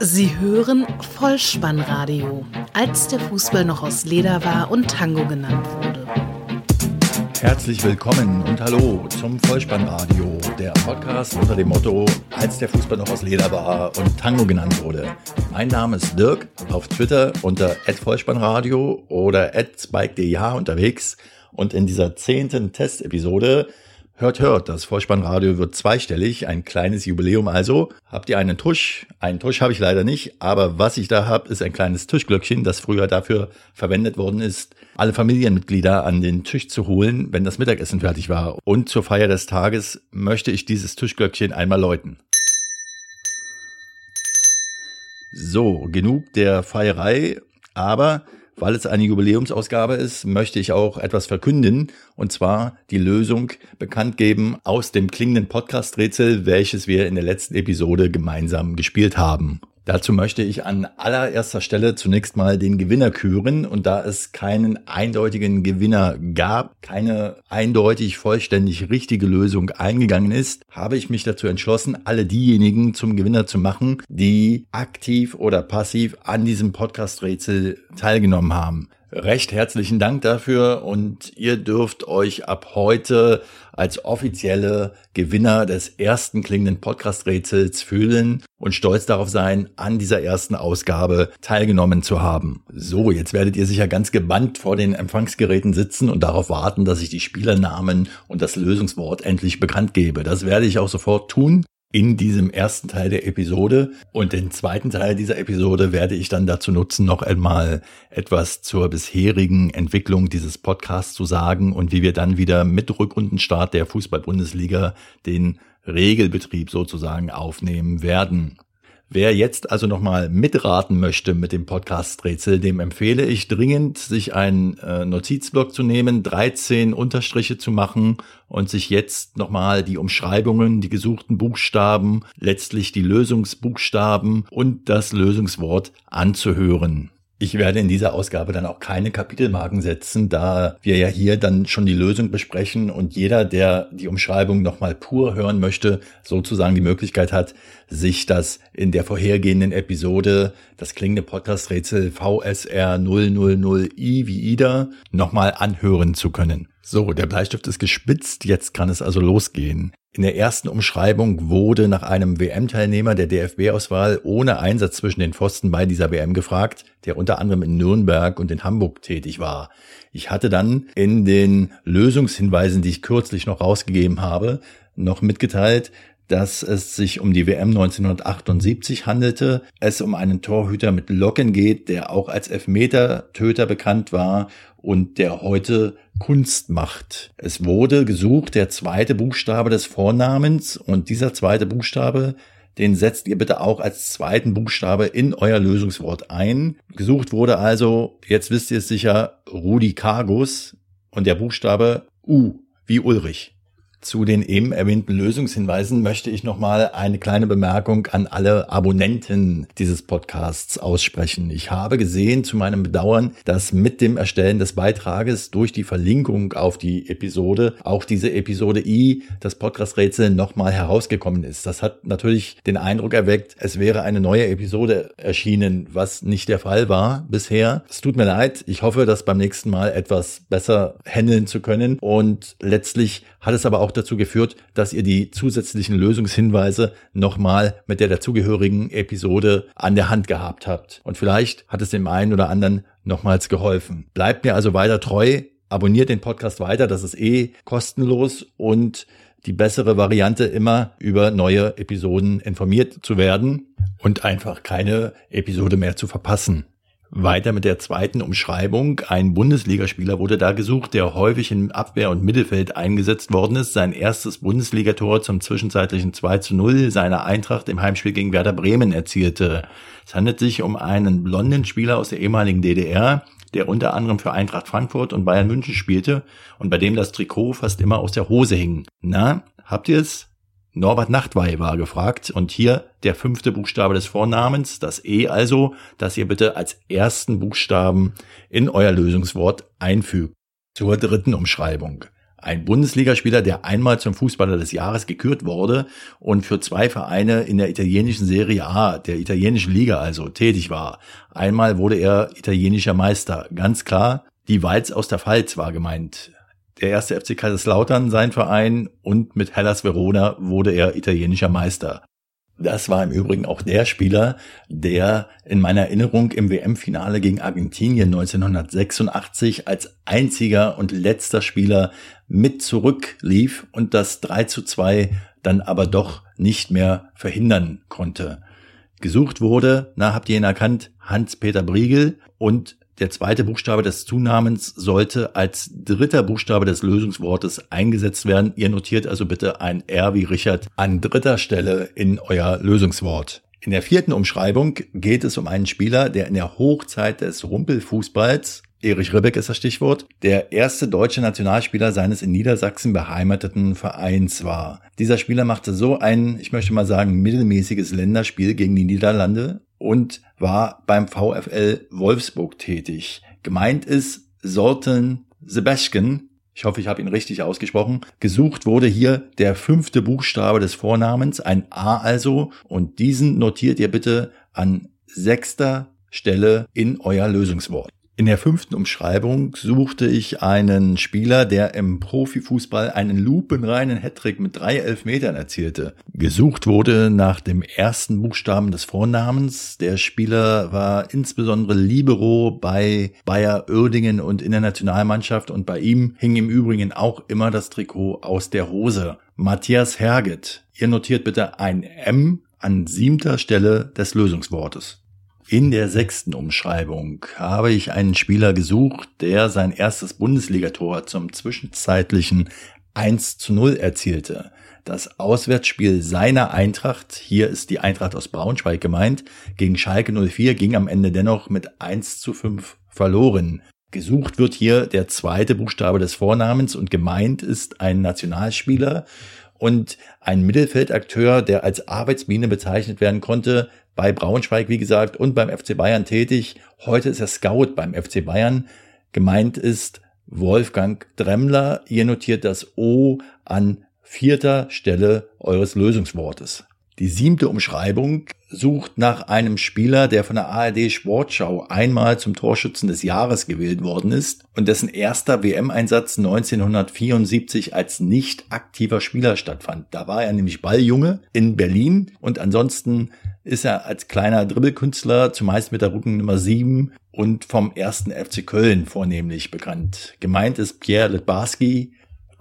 Sie hören Vollspannradio, als der Fußball noch aus Leder war und Tango genannt wurde. Herzlich willkommen und hallo zum Vollspannradio, der Podcast unter dem Motto, als der Fußball noch aus Leder war und Tango genannt wurde. Mein Name ist Dirk, auf Twitter unter @vollspannradio oder @spike.dh unterwegs und in dieser zehnten Testepisode Hört, hört, das Vorspannradio wird zweistellig, ein kleines Jubiläum also. Habt ihr einen Tusch? Einen Tusch habe ich leider nicht, aber was ich da habe, ist ein kleines Tischglöckchen, das früher dafür verwendet worden ist, alle Familienmitglieder an den Tisch zu holen, wenn das Mittagessen fertig war. Und zur Feier des Tages möchte ich dieses Tischglöckchen einmal läuten. So, genug der Feierei, aber weil es eine Jubiläumsausgabe ist, möchte ich auch etwas verkünden, und zwar die Lösung bekannt geben aus dem klingenden Podcast-Rätsel, welches wir in der letzten Episode gemeinsam gespielt haben. Dazu möchte ich an allererster Stelle zunächst mal den Gewinner küren. Und da es keinen eindeutigen Gewinner gab, keine eindeutig vollständig richtige Lösung eingegangen ist, habe ich mich dazu entschlossen, alle diejenigen zum Gewinner zu machen, die aktiv oder passiv an diesem Podcast-Rätsel teilgenommen haben recht herzlichen Dank dafür und ihr dürft euch ab heute als offizielle Gewinner des ersten klingenden Podcast-Rätsels fühlen und stolz darauf sein, an dieser ersten Ausgabe teilgenommen zu haben. So, jetzt werdet ihr sicher ganz gebannt vor den Empfangsgeräten sitzen und darauf warten, dass ich die Spielernamen und das Lösungswort endlich bekannt gebe. Das werde ich auch sofort tun in diesem ersten Teil der Episode. Und den zweiten Teil dieser Episode werde ich dann dazu nutzen, noch einmal etwas zur bisherigen Entwicklung dieses Podcasts zu sagen und wie wir dann wieder mit Rückrundenstart der Fußball-Bundesliga den Regelbetrieb sozusagen aufnehmen werden. Wer jetzt also nochmal mitraten möchte mit dem Podcast-Rätsel, dem empfehle ich dringend, sich einen äh, Notizblock zu nehmen, 13 Unterstriche zu machen und sich jetzt nochmal die Umschreibungen, die gesuchten Buchstaben, letztlich die Lösungsbuchstaben und das Lösungswort anzuhören. Ich werde in dieser Ausgabe dann auch keine Kapitelmarken setzen, da wir ja hier dann schon die Lösung besprechen und jeder, der die Umschreibung nochmal pur hören möchte, sozusagen die Möglichkeit hat, sich das in der vorhergehenden Episode, das klingende Podcast-Rätsel VSR 000i wie Ida, nochmal anhören zu können. So, der Bleistift ist gespitzt, jetzt kann es also losgehen. In der ersten Umschreibung wurde nach einem WM-Teilnehmer der DFB-Auswahl ohne Einsatz zwischen den Pfosten bei dieser WM gefragt, der unter anderem in Nürnberg und in Hamburg tätig war. Ich hatte dann in den Lösungshinweisen, die ich kürzlich noch rausgegeben habe, noch mitgeteilt, dass es sich um die WM 1978 handelte, es um einen Torhüter mit Locken geht, der auch als Elfmeter-Töter bekannt war und der heute Kunst macht. Es wurde gesucht der zweite Buchstabe des Vornamens und dieser zweite Buchstabe, den setzt ihr bitte auch als zweiten Buchstabe in euer Lösungswort ein. Gesucht wurde also, jetzt wisst ihr es sicher, Rudi Cargus und der Buchstabe U wie Ulrich. Zu den eben erwähnten Lösungshinweisen möchte ich nochmal eine kleine Bemerkung an alle Abonnenten dieses Podcasts aussprechen. Ich habe gesehen, zu meinem Bedauern, dass mit dem Erstellen des Beitrages durch die Verlinkung auf die Episode auch diese Episode I, das Podcast-Rätsel, nochmal herausgekommen ist. Das hat natürlich den Eindruck erweckt, es wäre eine neue Episode erschienen, was nicht der Fall war bisher. Es tut mir leid. Ich hoffe, das beim nächsten Mal etwas besser handeln zu können. Und letztlich hat es aber auch dazu geführt, dass ihr die zusätzlichen Lösungshinweise nochmal mit der dazugehörigen Episode an der Hand gehabt habt. Und vielleicht hat es dem einen oder anderen nochmals geholfen. Bleibt mir also weiter treu, abonniert den Podcast weiter, das ist eh kostenlos und die bessere Variante immer über neue Episoden informiert zu werden und einfach keine Episode mehr zu verpassen. Weiter mit der zweiten Umschreibung. Ein Bundesligaspieler wurde da gesucht, der häufig im Abwehr- und Mittelfeld eingesetzt worden ist. Sein erstes Bundesligator zum zwischenzeitlichen 2 zu 0 seiner Eintracht im Heimspiel gegen Werder Bremen erzielte. Es handelt sich um einen blonden Spieler aus der ehemaligen DDR, der unter anderem für Eintracht Frankfurt und Bayern München spielte und bei dem das Trikot fast immer aus der Hose hing. Na, habt ihr es? Norbert Nachtwey war gefragt und hier der fünfte Buchstabe des Vornamens, das E also, das ihr bitte als ersten Buchstaben in euer Lösungswort einfügt. Zur dritten Umschreibung. Ein Bundesligaspieler, der einmal zum Fußballer des Jahres gekürt wurde und für zwei Vereine in der italienischen Serie A, der italienischen Liga also, tätig war. Einmal wurde er italienischer Meister. Ganz klar, die Walz aus der Pfalz war gemeint. Der erste FC Kaiserslautern, sein Verein, und mit Hellas Verona wurde er italienischer Meister. Das war im Übrigen auch der Spieler, der in meiner Erinnerung im WM-Finale gegen Argentinien 1986 als einziger und letzter Spieler mit zurücklief und das 3 zu 2 dann aber doch nicht mehr verhindern konnte. Gesucht wurde, na habt ihr ihn erkannt, Hans-Peter Briegel und der zweite Buchstabe des Zunamens sollte als dritter Buchstabe des Lösungswortes eingesetzt werden. Ihr notiert also bitte ein R wie Richard an dritter Stelle in euer Lösungswort. In der vierten Umschreibung geht es um einen Spieler, der in der Hochzeit des Rumpelfußballs Erich Ribbeck ist das Stichwort, der erste deutsche Nationalspieler seines in Niedersachsen beheimateten Vereins war. Dieser Spieler machte so ein, ich möchte mal sagen, mittelmäßiges Länderspiel gegen die Niederlande und war beim VfL Wolfsburg tätig. Gemeint ist Sorten Sebastian, ich hoffe, ich habe ihn richtig ausgesprochen. Gesucht wurde hier der fünfte Buchstabe des Vornamens, ein A also, und diesen notiert ihr bitte an sechster Stelle in euer Lösungswort. In der fünften Umschreibung suchte ich einen Spieler, der im Profifußball einen lupenreinen Hattrick mit drei Elfmetern erzielte. Gesucht wurde nach dem ersten Buchstaben des Vornamens. Der Spieler war insbesondere Libero bei Bayer Oerdingen und in der Nationalmannschaft und bei ihm hing im Übrigen auch immer das Trikot aus der Hose. Matthias Herget. Ihr notiert bitte ein M an siebter Stelle des Lösungswortes. In der sechsten Umschreibung habe ich einen Spieler gesucht, der sein erstes Bundesligator zum zwischenzeitlichen 1 zu 0 erzielte. Das Auswärtsspiel seiner Eintracht, hier ist die Eintracht aus Braunschweig gemeint, gegen Schalke 04 ging am Ende dennoch mit 1 zu 5 verloren. Gesucht wird hier der zweite Buchstabe des Vornamens und gemeint ist ein Nationalspieler und ein Mittelfeldakteur, der als Arbeitsmine bezeichnet werden konnte, bei Braunschweig, wie gesagt, und beim FC Bayern tätig. Heute ist er Scout beim FC Bayern. Gemeint ist Wolfgang Dremmler. Ihr notiert das O an vierter Stelle eures Lösungswortes. Die siebte Umschreibung sucht nach einem Spieler, der von der ARD Sportschau einmal zum Torschützen des Jahres gewählt worden ist und dessen erster WM-Einsatz 1974 als nicht aktiver Spieler stattfand. Da war er nämlich Balljunge in Berlin und ansonsten ist er als kleiner Dribbelkünstler zumeist mit der Rückennummer 7 und vom ersten FC Köln vornehmlich bekannt. Gemeint ist Pierre Letbarski,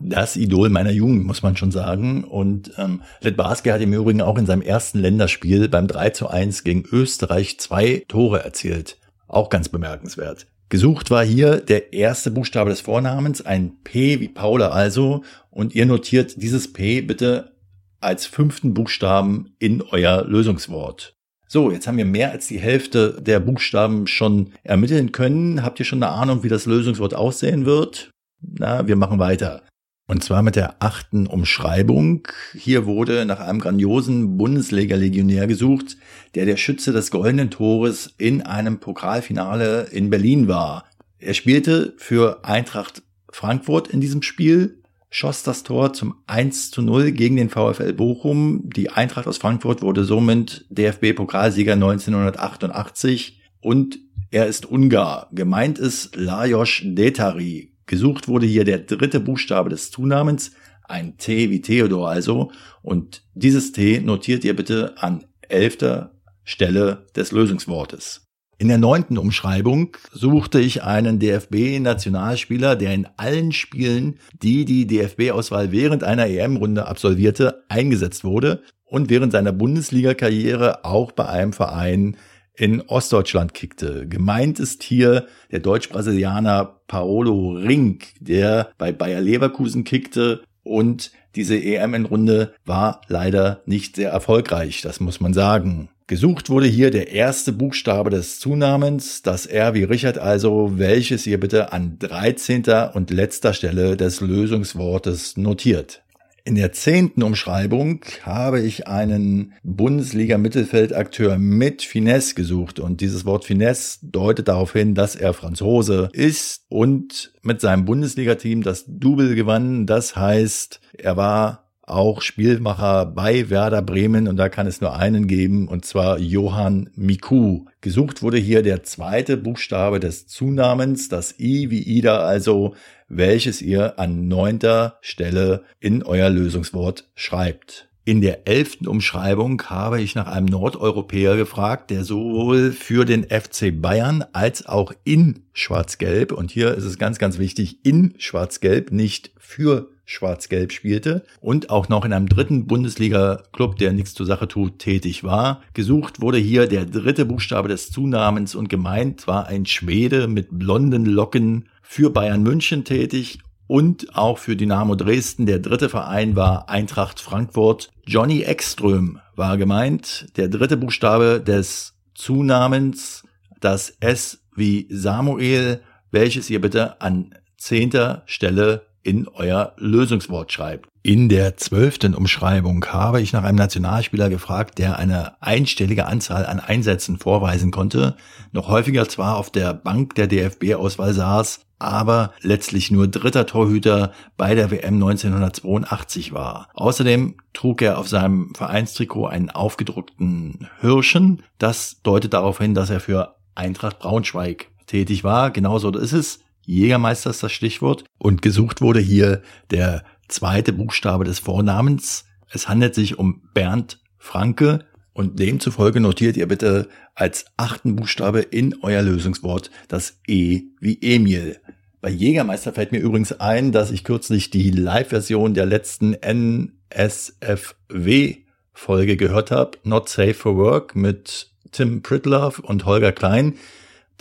das Idol meiner Jugend, muss man schon sagen. Und ähm, Litbarski hat im Übrigen auch in seinem ersten Länderspiel beim 3 zu 1 gegen Österreich zwei Tore erzielt. Auch ganz bemerkenswert. Gesucht war hier der erste Buchstabe des Vornamens, ein P wie Paula also. Und ihr notiert dieses P bitte als fünften Buchstaben in euer Lösungswort. So, jetzt haben wir mehr als die Hälfte der Buchstaben schon ermitteln können. Habt ihr schon eine Ahnung, wie das Lösungswort aussehen wird? Na, wir machen weiter. Und zwar mit der achten Umschreibung. Hier wurde nach einem grandiosen Bundesliga-Legionär gesucht, der der Schütze des goldenen Tores in einem Pokalfinale in Berlin war. Er spielte für Eintracht Frankfurt in diesem Spiel schoss das Tor zum 1 zu 0 gegen den VfL Bochum. Die Eintracht aus Frankfurt wurde somit DFB-Pokalsieger 1988 und er ist Ungar. Gemeint ist Lajos Detari. Gesucht wurde hier der dritte Buchstabe des Zunamens, ein T wie Theodor also. Und dieses T notiert ihr bitte an elfter Stelle des Lösungswortes. In der neunten Umschreibung suchte ich einen DFB-Nationalspieler, der in allen Spielen, die die DFB-Auswahl während einer EM-Runde absolvierte, eingesetzt wurde und während seiner Bundesliga-Karriere auch bei einem Verein in Ostdeutschland kickte. Gemeint ist hier der Deutsch-Brasilianer Paolo Rink, der bei Bayer Leverkusen kickte und diese EM-Runde war leider nicht sehr erfolgreich, das muss man sagen. Gesucht wurde hier der erste Buchstabe des Zunamens, das R wie Richard also, welches ihr bitte an 13. und letzter Stelle des Lösungswortes notiert. In der zehnten Umschreibung habe ich einen Bundesliga-Mittelfeldakteur mit Finesse gesucht und dieses Wort Finesse deutet darauf hin, dass er Franzose ist und mit seinem Bundesliga-Team das Double gewann. Das heißt, er war auch Spielmacher bei Werder Bremen und da kann es nur einen geben und zwar Johann Miku. Gesucht wurde hier der zweite Buchstabe des Zunamens, das I wie Ida also welches ihr an neunter Stelle in euer Lösungswort schreibt. In der elften Umschreibung habe ich nach einem Nordeuropäer gefragt, der sowohl für den FC Bayern als auch in Schwarz-Gelb, und hier ist es ganz, ganz wichtig, in Schwarz-Gelb, nicht für Schwarz-Gelb spielte und auch noch in einem dritten Bundesliga-Club, der nichts zur Sache tut, tätig war. Gesucht wurde hier der dritte Buchstabe des Zunamens und gemeint war ein Schwede mit blonden Locken für Bayern München tätig und auch für Dynamo Dresden. Der dritte Verein war Eintracht Frankfurt. Johnny Ekström war gemeint. Der dritte Buchstabe des Zunamens, das S wie Samuel, welches ihr bitte an zehnter Stelle in euer Lösungswort schreibt. In der zwölften Umschreibung habe ich nach einem Nationalspieler gefragt, der eine einstellige Anzahl an Einsätzen vorweisen konnte, noch häufiger zwar auf der Bank der DFB-Auswahl saß, aber letztlich nur dritter Torhüter bei der WM 1982 war. Außerdem trug er auf seinem Vereinstrikot einen aufgedruckten Hirschen. Das deutet darauf hin, dass er für Eintracht Braunschweig tätig war. Genauso ist es. Jägermeister ist das Stichwort. Und gesucht wurde hier der zweite Buchstabe des Vornamens. Es handelt sich um Bernd Franke und demzufolge notiert ihr bitte als achten Buchstabe in euer Lösungswort das E wie Emil. Bei Jägermeister fällt mir übrigens ein, dass ich kürzlich die Live-Version der letzten NSFW-Folge gehört habe, Not Safe for Work mit Tim Pritlove und Holger Klein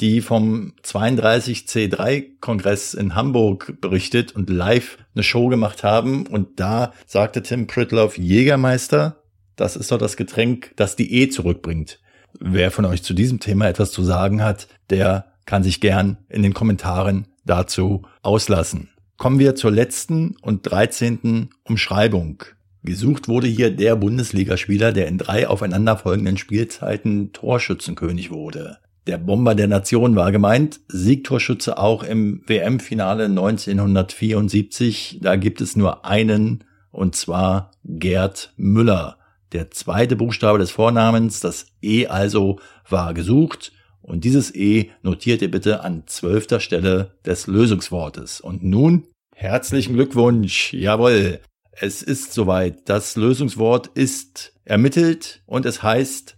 die vom 32C3-Kongress in Hamburg berichtet und live eine Show gemacht haben. Und da sagte Tim Pritloff, Jägermeister, das ist doch das Getränk, das die E zurückbringt. Wer von euch zu diesem Thema etwas zu sagen hat, der kann sich gern in den Kommentaren dazu auslassen. Kommen wir zur letzten und 13. Umschreibung. Gesucht wurde hier der Bundesligaspieler, der in drei aufeinanderfolgenden Spielzeiten Torschützenkönig wurde. Der Bomber der Nation war gemeint, Siegtorschütze auch im WM-Finale 1974. Da gibt es nur einen, und zwar Gerd Müller. Der zweite Buchstabe des Vornamens, das E also, war gesucht. Und dieses E notiert ihr bitte an zwölfter Stelle des Lösungswortes. Und nun herzlichen Glückwunsch. Jawohl. Es ist soweit. Das Lösungswort ist ermittelt und es heißt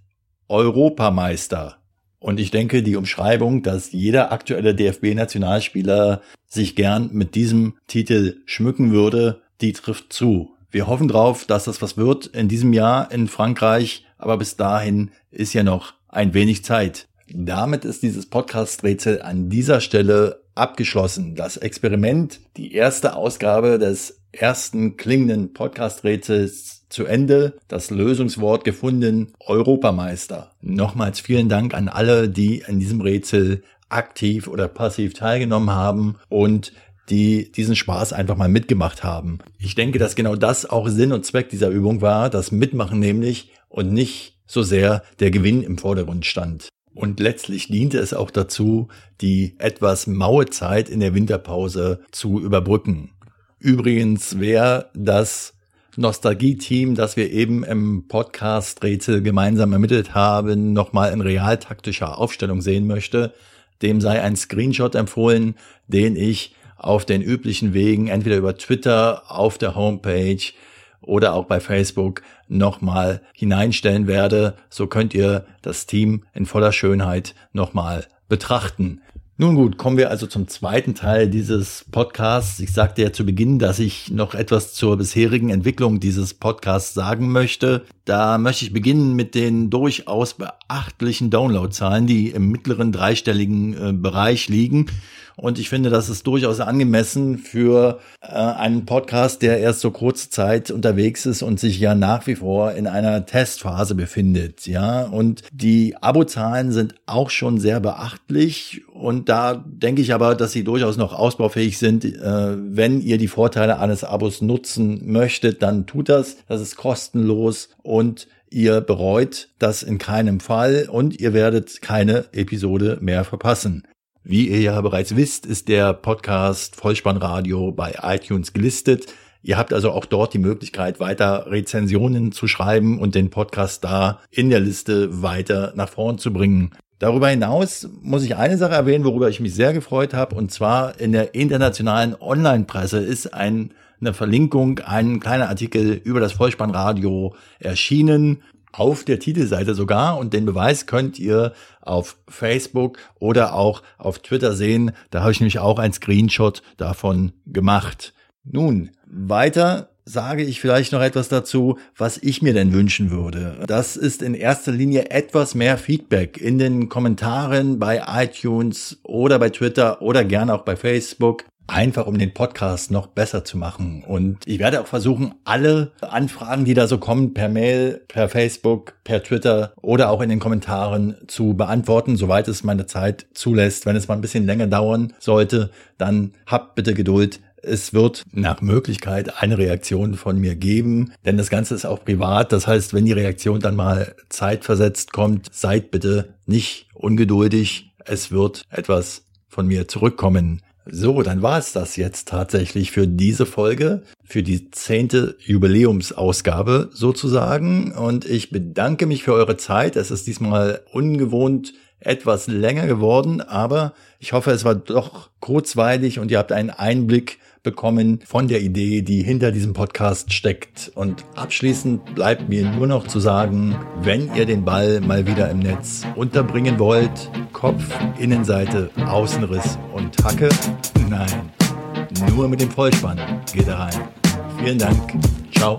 Europameister. Und ich denke, die Umschreibung, dass jeder aktuelle DFB-Nationalspieler sich gern mit diesem Titel schmücken würde, die trifft zu. Wir hoffen drauf, dass das was wird in diesem Jahr in Frankreich, aber bis dahin ist ja noch ein wenig Zeit. Damit ist dieses Podcast-Rätsel an dieser Stelle abgeschlossen. Das Experiment, die erste Ausgabe des ersten klingenden Podcast-Rätsels zu Ende das Lösungswort gefunden, Europameister. Nochmals vielen Dank an alle, die an diesem Rätsel aktiv oder passiv teilgenommen haben und die diesen Spaß einfach mal mitgemacht haben. Ich denke, dass genau das auch Sinn und Zweck dieser Übung war, das Mitmachen nämlich und nicht so sehr der Gewinn im Vordergrund stand. Und letztlich diente es auch dazu, die etwas maue Zeit in der Winterpause zu überbrücken. Übrigens, wer das Nostalgie-Team, das wir eben im Podcast Rätsel gemeinsam ermittelt haben, nochmal in realtaktischer Aufstellung sehen möchte, dem sei ein Screenshot empfohlen, den ich auf den üblichen Wegen, entweder über Twitter, auf der Homepage oder auch bei Facebook nochmal hineinstellen werde. So könnt ihr das Team in voller Schönheit nochmal betrachten. Nun gut, kommen wir also zum zweiten Teil dieses Podcasts. Ich sagte ja zu Beginn, dass ich noch etwas zur bisherigen Entwicklung dieses Podcasts sagen möchte. Da möchte ich beginnen mit den durchaus beachtlichen Downloadzahlen, die im mittleren dreistelligen äh, Bereich liegen. Und ich finde, das ist durchaus angemessen für äh, einen Podcast, der erst so kurze Zeit unterwegs ist und sich ja nach wie vor in einer Testphase befindet. Ja, und die Abozahlen sind auch schon sehr beachtlich Und da denke ich aber, dass sie durchaus noch ausbaufähig sind. Äh, wenn ihr die Vorteile eines Abos nutzen möchtet, dann tut das. Das ist kostenlos und ihr bereut das in keinem Fall und ihr werdet keine Episode mehr verpassen. Wie ihr ja bereits wisst, ist der Podcast Vollspannradio bei iTunes gelistet. Ihr habt also auch dort die Möglichkeit, weiter Rezensionen zu schreiben und den Podcast da in der Liste weiter nach vorn zu bringen. Darüber hinaus muss ich eine Sache erwähnen, worüber ich mich sehr gefreut habe, und zwar in der internationalen Online-Presse ist ein, eine Verlinkung, ein kleiner Artikel über das Vollspannradio erschienen auf der Titelseite sogar und den Beweis könnt ihr auf Facebook oder auch auf Twitter sehen. Da habe ich nämlich auch ein Screenshot davon gemacht. Nun, weiter sage ich vielleicht noch etwas dazu, was ich mir denn wünschen würde. Das ist in erster Linie etwas mehr Feedback in den Kommentaren bei iTunes oder bei Twitter oder gerne auch bei Facebook einfach um den Podcast noch besser zu machen. Und ich werde auch versuchen, alle Anfragen, die da so kommen, per Mail, per Facebook, per Twitter oder auch in den Kommentaren zu beantworten, soweit es meine Zeit zulässt. Wenn es mal ein bisschen länger dauern sollte, dann habt bitte Geduld. Es wird nach Möglichkeit eine Reaktion von mir geben, denn das Ganze ist auch privat. Das heißt, wenn die Reaktion dann mal zeitversetzt kommt, seid bitte nicht ungeduldig. Es wird etwas von mir zurückkommen. So, dann war es das jetzt tatsächlich für diese Folge, für die zehnte Jubiläumsausgabe sozusagen. Und ich bedanke mich für eure Zeit. Es ist diesmal ungewohnt etwas länger geworden, aber ich hoffe, es war doch kurzweilig und ihr habt einen Einblick bekommen von der Idee, die hinter diesem Podcast steckt. Und abschließend bleibt mir nur noch zu sagen, wenn ihr den Ball mal wieder im Netz unterbringen wollt, Kopf, Innenseite, Außenriss und Hacke, nein, nur mit dem Vollspann geht er rein. Vielen Dank. Ciao.